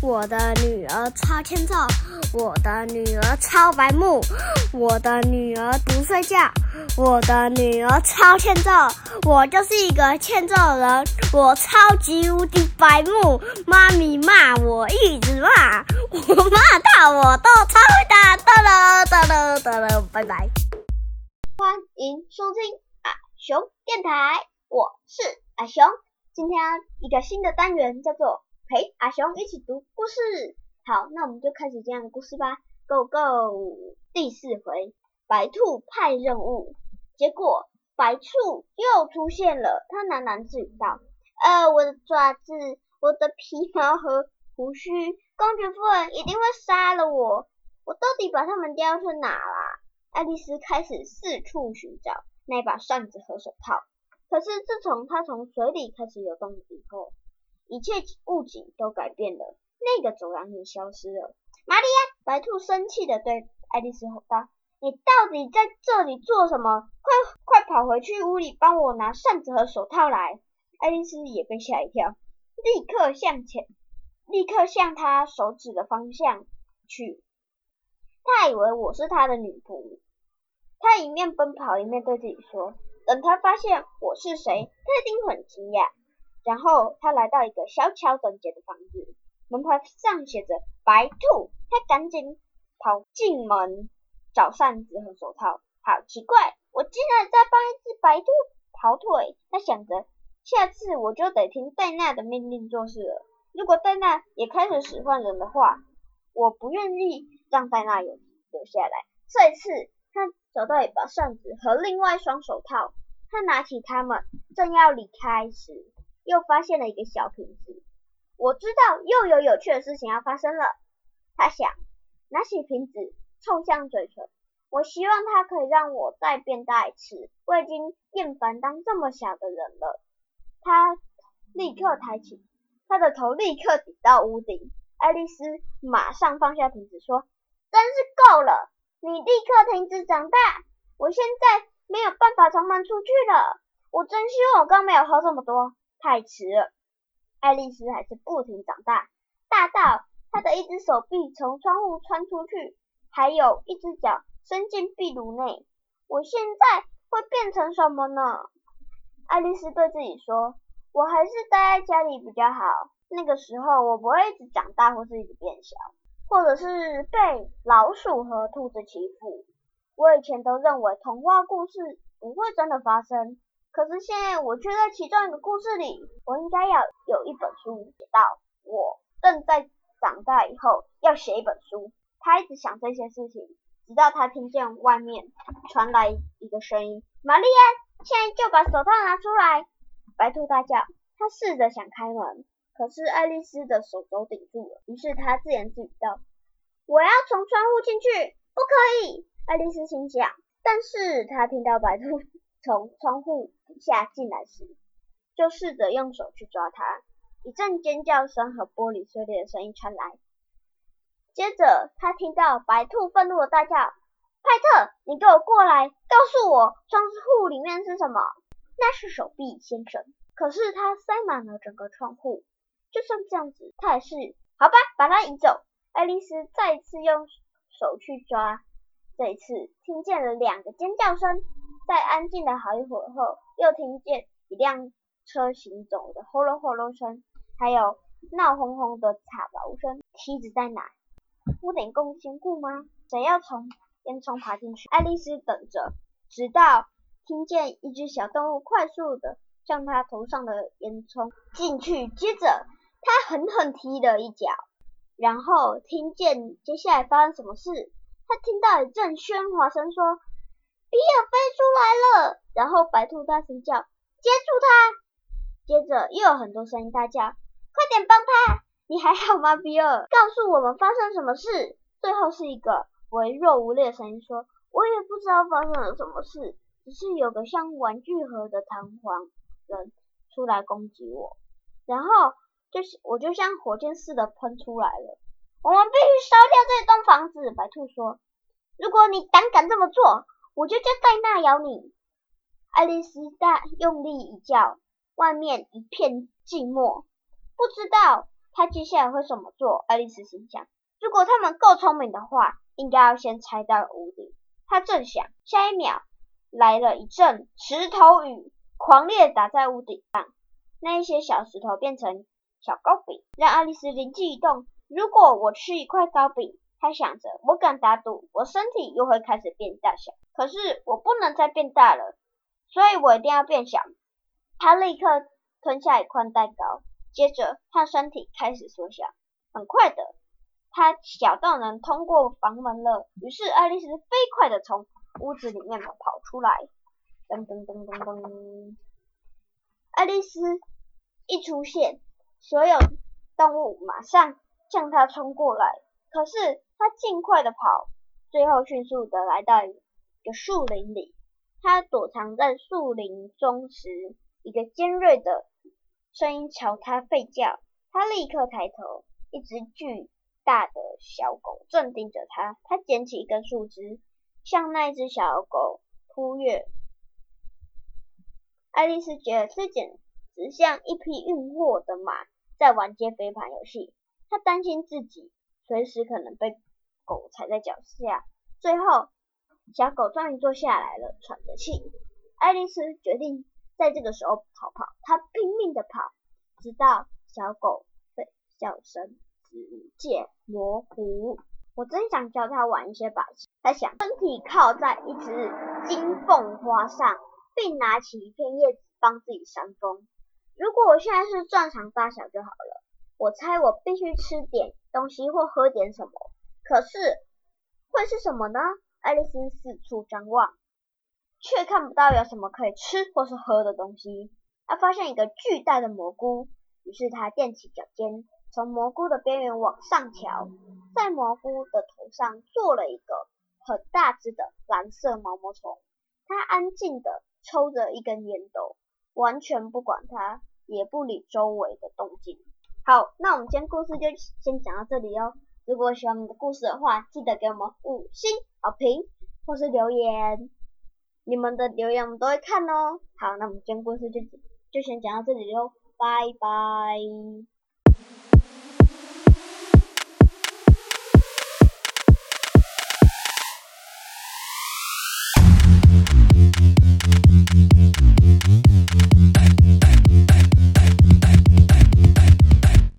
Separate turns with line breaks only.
我的女儿超欠揍，我的女儿超白目，我的女儿不睡觉，我的女儿超欠揍，我就是一个欠揍人，我超级无敌白目，妈咪骂我一直骂，我骂到我都超会打，哒了哒了哒了，拜拜。
欢迎收听阿熊电台，我是阿熊，今天一个新的单元叫做。陪阿雄一起读故事，好，那我们就开始今天的故事吧。Go Go！第四回，白兔派任务，结果白兔又出现了。他喃喃自语道：“呃，我的爪子，我的皮毛和胡须，公爵夫人一定会杀了我。我到底把它们叼去哪啦？”爱丽丝开始四处寻找那把扇子和手套，可是自从她从水里开始游动以后，一切物景都改变了，那个走廊也消失了。玛利亚，白兔生气的对爱丽丝吼道：“你到底在这里做什么？快快跑回去屋里，帮我拿扇子和手套来！”爱丽丝也被吓一跳，立刻向前，立刻向他手指的方向去。他以为我是他的女仆，他一面奔跑一面对自己说：“等他发现我是谁，他一定很惊讶。”然后他来到一个小巧整洁的房子，门牌上写着“白兔”。他赶紧跑进门找扇子和手套。好奇怪，我竟然在帮一只白兔跑腿。他想着，下次我就得听戴娜的命令做事了。如果戴娜也开始使唤人的话，我不愿意让戴娜有留下来。这一次，他找到一把扇子和另外一双手套。他拿起它们，正要离开时。又发现了一个小瓶子，我知道又有有趣的事情要发生了。他想，拿起瓶子，凑向嘴唇。我希望它可以让我再变大一次。我已经厌烦当这么小的人了。他立刻抬起，他的头立刻顶到屋顶。爱丽丝马上放下瓶子，说：“真是够了！你立刻停止长大。我现在没有办法从门出去了。我真希望我刚没有喝这么多。”太迟了，爱丽丝还是不停长大，大到她的一只手臂从窗户穿出去，还有一只脚伸进壁炉内。我现在会变成什么呢？爱丽丝对自己说：“我还是待在家里比较好。那个时候我不会一直长大，或是一直变小，或者是被老鼠和兔子欺负。我以前都认为童话故事不会真的发生。”可是现在我却在其中一个故事里，我应该要有一本书写到我正在长大以后要写一本书。他一直想这些事情，直到他听见外面传来一个声音：“玛丽安，现在就把手套拿出来！”白兔大叫。他试着想开门，可是爱丽丝的手肘顶住了。于是他自言自语道：“我要从窗户进去，不可以！”爱丽丝心想。但是他听到白兔从窗户。下进来时，就试着用手去抓它。一阵尖叫声和玻璃碎裂的声音传来，接着他听到白兔愤怒的大叫：“派特，你给我过来，告诉我窗户里面是什么？”那是手臂，先生。可是它塞满了整个窗户，就算这样子，它也是好吧，把它移走。爱丽丝再一次用手去抓，这一次听见了两个尖叫声。在安静了好一会儿后，又听见一辆车行走的轰隆轰隆声，还有闹哄哄的吵闹声。梯子在哪？屋顶够坚固吗？谁要从烟囱爬进去？爱丽丝等着，直到听见一只小动物快速的向她头上的烟囱进去，接着她狠狠踢了一脚，然后听见接下来发生什么事。她听到一阵喧哗声，说。比尔飞出来了，然后白兔大声叫：“接住他！”接着又有很多声音大叫：“快点帮他！你还好吗，比尔？告诉我们发生什么事！”最后是一个微弱无力的声音说：“我也不知道发生了什么事，只是有个像玩具盒的弹簧人出来攻击我，然后就是我就像火箭似的喷出来了。我们必须烧掉这栋房子。”白兔说：“如果你胆敢这么做。”我就叫戴娜咬你！爱丽丝大用力一叫，外面一片静默。不知道他接下来会怎么做？爱丽丝心想。如果他们够聪明的话，应该要先拆到屋顶。她正想，下一秒来了一阵石头雨，狂烈打在屋顶上，那一些小石头变成小糕饼，让爱丽丝灵机一动。如果我吃一块糕饼，他想着，我敢打赌，我身体又会开始变大小。可是我不能再变大了，所以我一定要变小。他立刻吞下一块蛋糕，接着他身体开始缩小，很快的。他小到能通过房门了，于是爱丽丝飞快的从屋子里面跑出来。噔噔噔噔噔，爱丽丝一出现，所有动物马上向她冲过来。可是他尽快的跑，最后迅速的来到一个树林里。他躲藏在树林中时，一个尖锐的声音朝他吠叫。他立刻抬头，一只巨。大的小狗正盯着他，他捡起一根树枝，向那只小狗扑跃。爱丽丝觉得这简直像一匹运货的马在玩接飞盘游戏，她担心自己随时可能被狗踩在脚下。最后，小狗终于坐下来了，喘着气。爱丽丝决定在这个时候逃跑，她拼命的跑，直到小狗的叫声。直渐模糊。我真想教他玩一些把戏。他想，身体靠在一只金凤花上，并拿起一片叶子帮自己扇风。如果我现在是正常大小就好了。我猜我必须吃点东西或喝点什么。可是会是什么呢？爱丽丝四处张望，却看不到有什么可以吃或是喝的东西。她发现一个巨大的蘑菇，于是她踮起脚尖。从蘑菇的边缘往上瞧，在蘑菇的头上坐了一个很大只的蓝色毛毛虫，它安静地抽着一根烟斗，完全不管它，也不理周围的动静。好，那我们今天故事就先讲到这里哦。如果喜欢我们的故事的话，记得给我们五星好评或是留言，你们的留言我们都会看哦。好，那我们今天故事就就先讲到这里喽，拜拜。